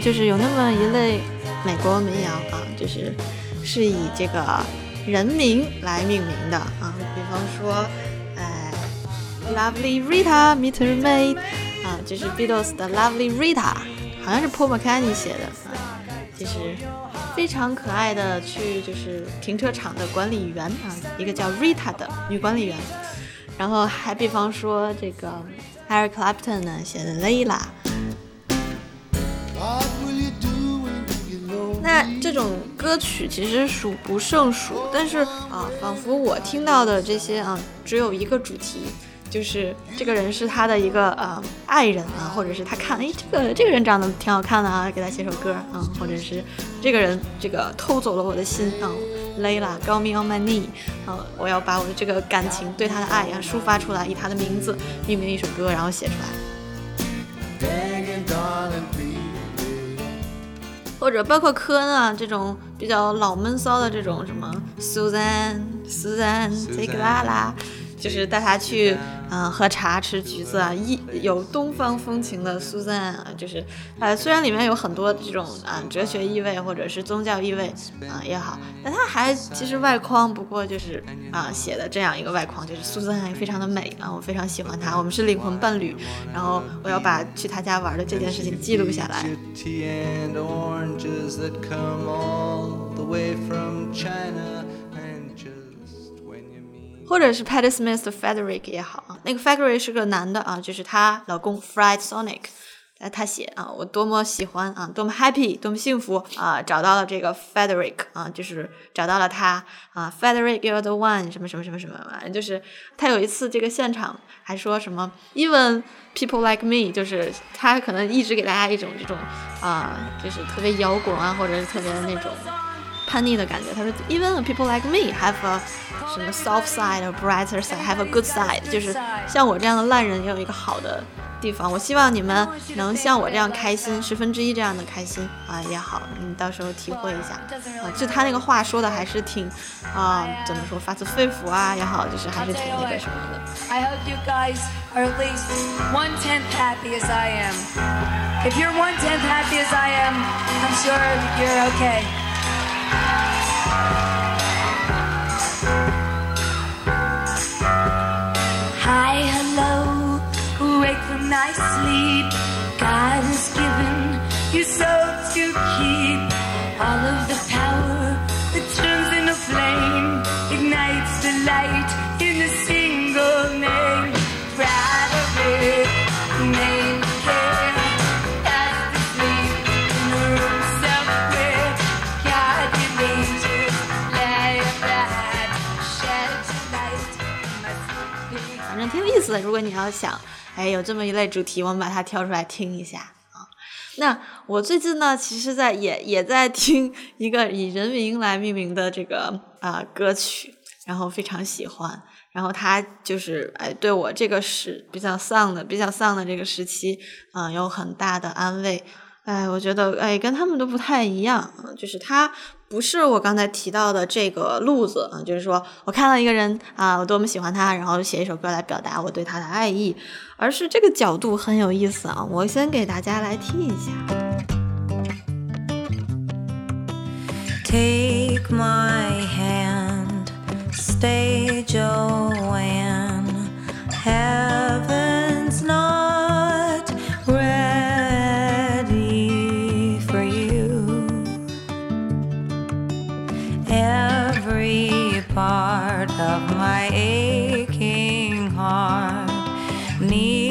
就是有那么一类美国民谣啊，就是是以这个人名来命名的啊，比方说，呃，Lovely Rita Meet Her Maid 啊，就是 Beatles 的 Lovely Rita，好像是 Paul McCartney 写的啊，就是非常可爱的去就是停车场的管理员啊，一个叫 Rita 的女管理员。然后还比方说这个 Eric Clapton 呢写的 Layla，那这种歌曲其实数不胜数，但是啊，仿佛我听到的这些啊，只有一个主题。就是这个人是他的一个呃爱人啊，或者是他看，哎，这个这个人长得挺好看的啊，给他写首歌啊，或者是这个人这个偷走了我的心啊，Layla，Got me on my knee，啊，我要把我的这个感情对他的爱呀抒发出来，以他的名字命名一首歌，然后写出来。或者包括科恩啊这种比较老闷骚的这种什么 Susan，Susan，Take la la。就是带他去，嗯，喝茶吃橘子啊，一有东方风情的苏珊啊，就是，呃，虽然里面有很多这种啊哲学意味或者是宗教意味啊也好，但他还其实外框不过就是啊写的这样一个外框，就是苏珊还非常的美啊，我非常喜欢她，我们是灵魂伴侣，然后我要把去他家玩的这件事情记录下来。或者是 Patti Smith 的 Frederick 也好啊，那个 Frederick 是个男的啊，就是她老公 Fred Sonic，哎，他写啊，我多么喜欢啊，多么 happy，多么幸福啊，找到了这个 Frederick 啊，就是找到了他啊，Frederick you're the one，什么什么什么什么，反正就是他有一次这个现场还说什么，even people like me，就是他可能一直给大家一种这种啊，就是特别摇滚啊，或者是特别那种。叛逆的感觉。他说，Even people like me have a 什么 soft side or brighter side, have a good side，就是像我这样的烂人也有一个好的地方。我希望你们能像我这样开心，十分之一这样的开心啊也好，你到时候体会一下啊。就他那个话说的还是挺啊，怎么说发自肺腑啊也好，就是还是挺那个什么的。I hope you guys are at least one tenth happy as I am. If you're one tenth happy as I am, I'm sure you're okay. Hi, hello, wake from nice sleep. 如果你要想，哎，有这么一类主题，我们把它挑出来听一下啊。那我最近呢，其实在也也在听一个以人名来命名的这个啊歌曲，然后非常喜欢。然后他就是哎，对我这个是比较丧的、比较丧的这个时期，嗯，有很大的安慰。哎，我觉得哎，跟他们都不太一样，就是他不是我刚才提到的这个路子啊，就是说我看到一个人啊，我多么喜欢他，然后写一首歌来表达我对他的爱意，而是这个角度很有意思啊，我先给大家来听一下。Take my hand, stay needs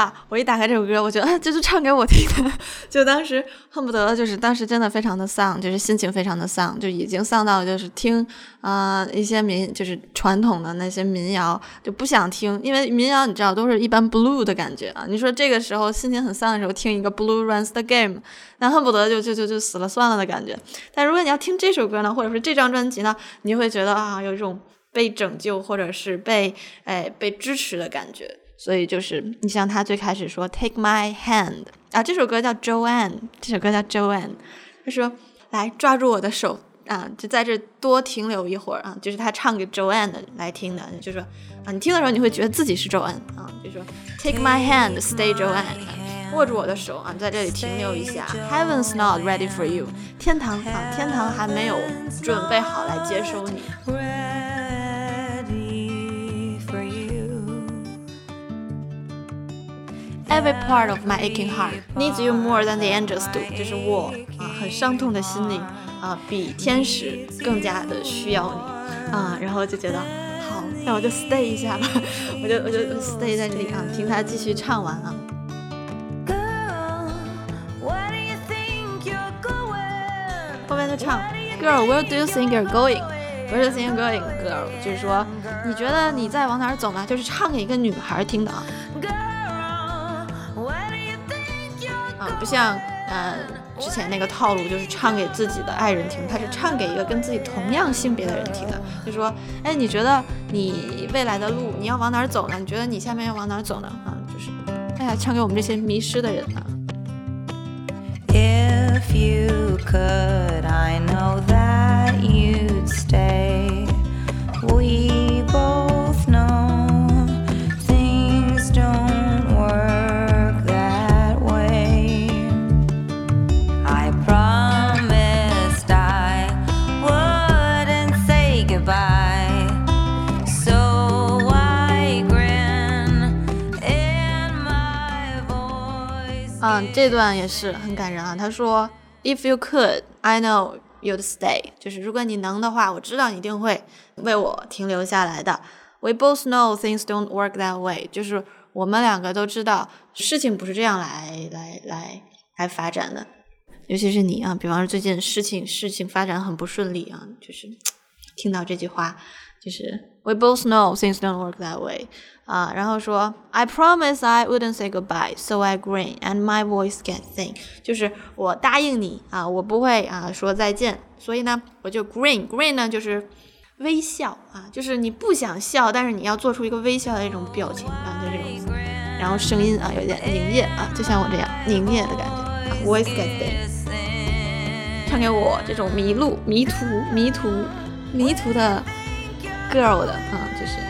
呀，我一打开这首歌，我觉得 就是唱给我听的，就当时恨不得就是当时真的非常的丧，就是心情非常的丧，就已经丧到就是听啊、一些民就是传统的那些民谣就不想听，因为民谣你知道都是一般 blue 的感觉啊。你说这个时候心情很丧的时候听一个 Blue Runs the Game，那恨不得就就就就死了算了的感觉。但如果你要听这首歌呢，或者是这张专辑呢，你会觉得啊有一种被拯救或者是被哎被支持的感觉。所以就是你像他最开始说 Take my hand 啊，这首歌叫 Joanne，这首歌叫 Joanne，他说来抓住我的手。啊，就在这多停留一会儿啊，就是他唱给 Joanne 的来听的，就说啊，你听的时候你会觉得自己是 Joanne 啊，就说 Take my hand, stay Joanne，握住我的手啊，在这里停留一下。Heaven's not ready for you，天堂啊，天堂还没有准备好来接收你。Every part of my aching heart needs you more than the angels do，就是我啊，很伤痛的心灵啊，比天使更加的需要你啊，然后就觉得好，那我就 stay 一下吧，我就我就 stay 在这里啊，听他继续唱完啊。后面就唱，Girl，where do you think you're going？Where do you think you're going，Girl？就是说，你觉得你在往哪儿走呢？就是唱给一个女孩听的啊。不像，呃，之前那个套路就是唱给自己的爱人听，他是唱给一个跟自己同样性别的人听的，就说，哎，你觉得你未来的路你要往哪儿走呢？你觉得你下面要往哪儿走呢？啊，就是，哎呀，唱给我们这些迷失的人呢。If you could, 这段也是很感人啊。他说：“If you could, I know you'd stay。”就是如果你能的话，我知道你一定会为我停留下来的。We both know things don't work that way。就是我们两个都知道事情不是这样来来来来发展的。尤其是你啊，比方说最近事情事情发展很不顺利啊，就是听到这句话，就是 We both know things don't work that way。啊，然后说，I promise I wouldn't say goodbye, so I grin and my voice gets thin。就是我答应你啊，我不会啊说再见，所以呢，我就 grin。grin 呢就是微笑啊，就是你不想笑，但是你要做出一个微笑的那种表情啊，就这种。然后声音啊有点凝噎啊，就像我这样凝噎的感觉。啊 Voice gets thin。唱给我这种迷路、迷途、迷途、迷途的 girl 的啊，就是。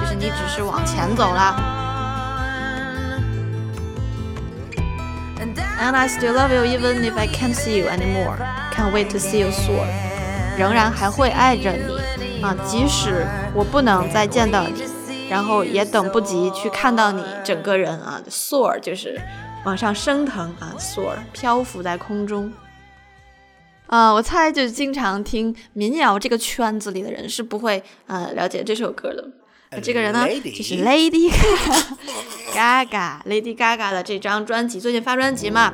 你只是往前走了。And I still love you even if I can't see you anymore. Can't wait to see you soar。仍然还会爱着你啊，即使我不能再见到你，然后也等不及去看到你整个人啊，soar 就是往上升腾啊，soar 漂浮在空中。啊，我猜就经常听民谣这个圈子里的人是不会呃了解这首歌的。这个人呢，就是 Lady Gaga，Lady Gaga 的这张专辑，最近发专辑嘛，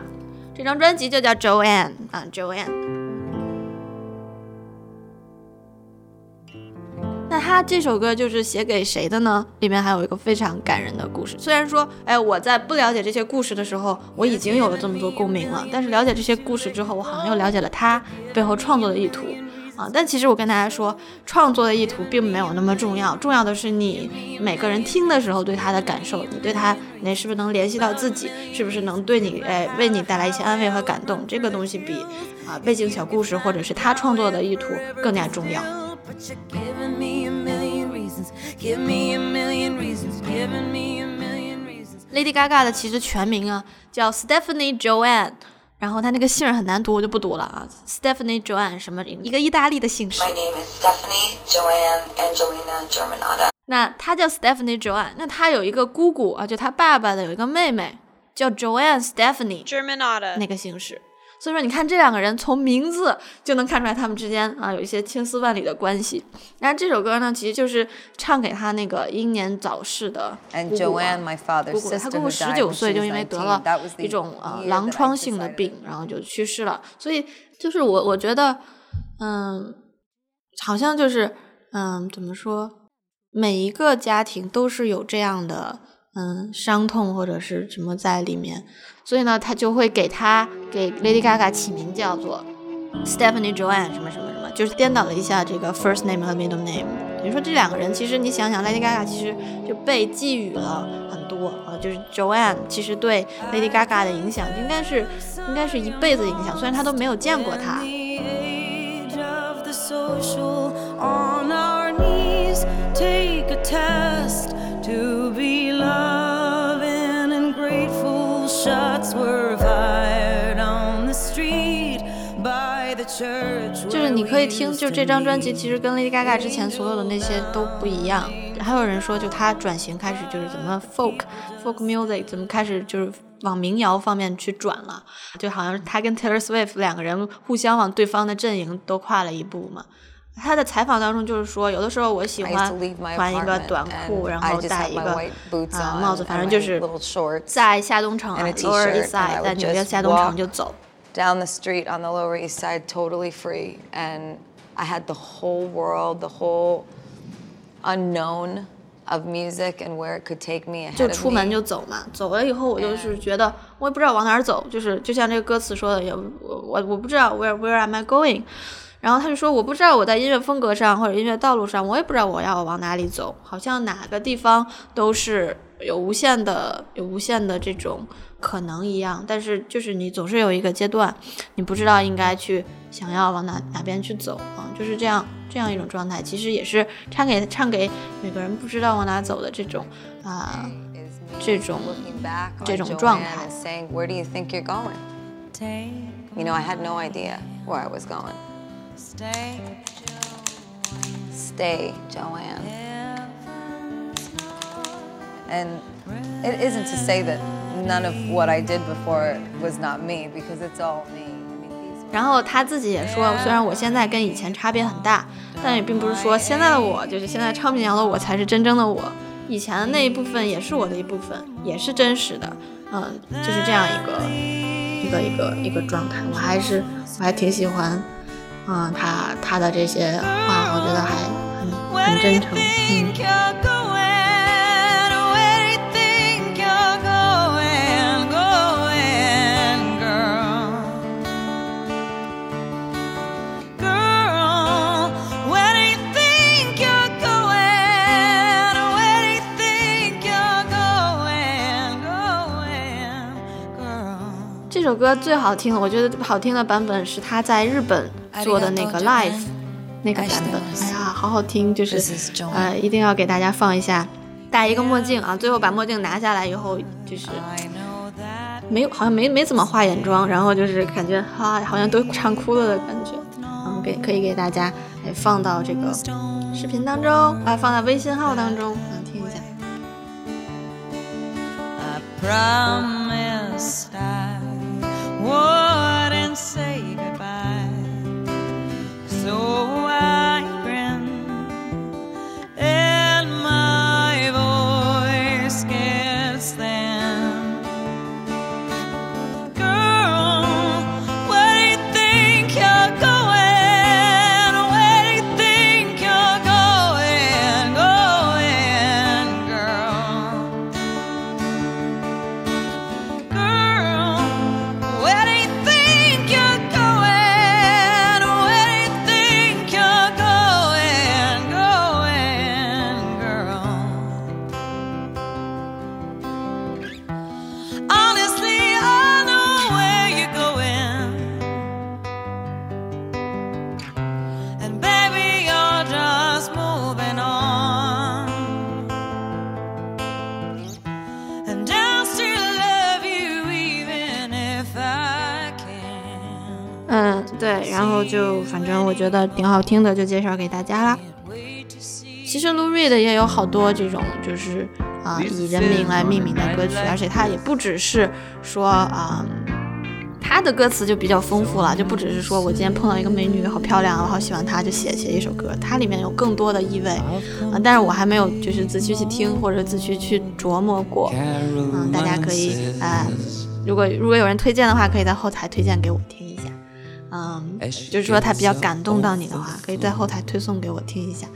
这张专辑就叫 Joanne 啊，Joanne。那他这首歌就是写给谁的呢？里面还有一个非常感人的故事。虽然说，哎，我在不了解这些故事的时候，我已经有了这么多共鸣了，但是了解这些故事之后，我好像又了解了他背后创作的意图啊。但其实我跟大家说，创作的意图并没有那么重要，重要的是你每个人听的时候对他的感受，你对他，你是不是能联系到自己，是不是能对你，哎，为你带来一些安慰和感动？这个东西比啊背景小故事或者是他创作的意图更加重要。Lady Gaga 的其实全名啊叫 Stephanie Joanne，然后他那个姓很难读，我就不读了啊。Stephanie Joanne 什么一个意大利的姓氏。My name is Stephanie Joanne Angelina Germanotta。那她叫 Stephanie Joanne，那她有一个姑姑啊，就她爸爸的有一个妹妹叫 Joanne Stephanie Germanotta 那个姓氏。所以说，你看这两个人从名字就能看出来他们之间啊有一些千丝万缕的关系。然后这首歌呢，其实就是唱给他那个英年早逝的姑姑。姑姑，他姑姑十九岁就因为得了一种呃狼疮性的病，然后就去世了。所以就是我我觉得，嗯，好像就是嗯，怎么说？每一个家庭都是有这样的嗯伤痛或者是什么在里面，所以呢，他就会给他给 Lady Gaga 起名叫做 Stephanie Joanne 什么什么什么，就是颠倒了一下这个 first name 和 middle name。等于说这两个人其实你想想，Lady Gaga 其实就被寄予了很多啊，就是 Joanne 其实对 Lady Gaga 的影响应该是应该是一辈子影响，虽然他都没有见过她。就是你可以听，就这张专辑其实跟 Lady Gaga 之前所有的那些都不一样。还有人说，就他转型开始就是怎么 folk folk music 怎么开始就是往民谣方面去转了，就好像是她跟 Taylor Swift 两个人互相往对方的阵营都跨了一步嘛。他的采访当中就是说，有的时候我喜欢穿一个短裤，然后戴一个啊帽子，反正就是在下东城啊 Lower East Side，在纽约下东城就走。Down the street on the Lower East Side, totally free, and I had the whole world, the whole unknown of music and where it could take me. 就出门就走嘛，走了以后我就是觉得我也不知道往哪儿走，就是就像这个歌词说的，也我我我不知道 where where am I going。然后他就说：“我不知道我在音乐风格上或者音乐道路上，我也不知道我要往哪里走。好像哪个地方都是有无限的、有无限的这种可能一样。但是就是你总是有一个阶段，你不知道应该去想要往哪哪边去走啊，就是这样这样一种状态。其实也是唱给唱给每个人不知道往哪走的这种啊这种这种状态。You know, I had no idea where I was going. Stay, Stay, Joanne. And it isn't to say that none of what I did before was not me, because it's all me. 然后他自己也说，虽然我现在跟以前差别很大，但也并不是说现在的我就是现在唱民谣的我才是真正的我，以前的那一部分也是我的一部分，也是真实的，嗯，就是这样一个一个一个一个状态。我还是我还挺喜欢。嗯，他他的这些话，我觉得还很很真诚，嗯。这首歌最好听，我觉得好听的版本是他在日本做的那个 live 那个版本。哎呀，好好听，就是呃，一定要给大家放一下。戴一个墨镜啊，最后把墨镜拿下来以后，就是没有，好像没没怎么化眼妆，然后就是感觉哈，好像都唱哭了的感觉。嗯，给可以给大家哎放到这个视频当中啊，放到微信号当中，嗯，听一下。wouldn't So 我觉得挺好听的，就介绍给大家啦。其实 Lou Reed 也有好多这种就是啊以人名来命名的歌曲，而且他也不只是说啊，他的歌词就比较丰富了，就不只是说我今天碰到一个美女好漂亮，我好喜欢她就写写一首歌，它里面有更多的意味啊。但是我还没有就是仔细去听或者仔细去琢磨过，嗯，大家可以啊，如果如果有人推荐的话，可以在后台推荐给我听嗯。嗯，就是说他比较感动到你的话，可以在后台推送给我听一下。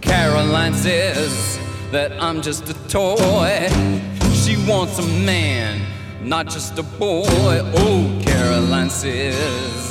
Caroline says that I'm just a toy. She wants a man, not just a boy. Oh, Caroline says.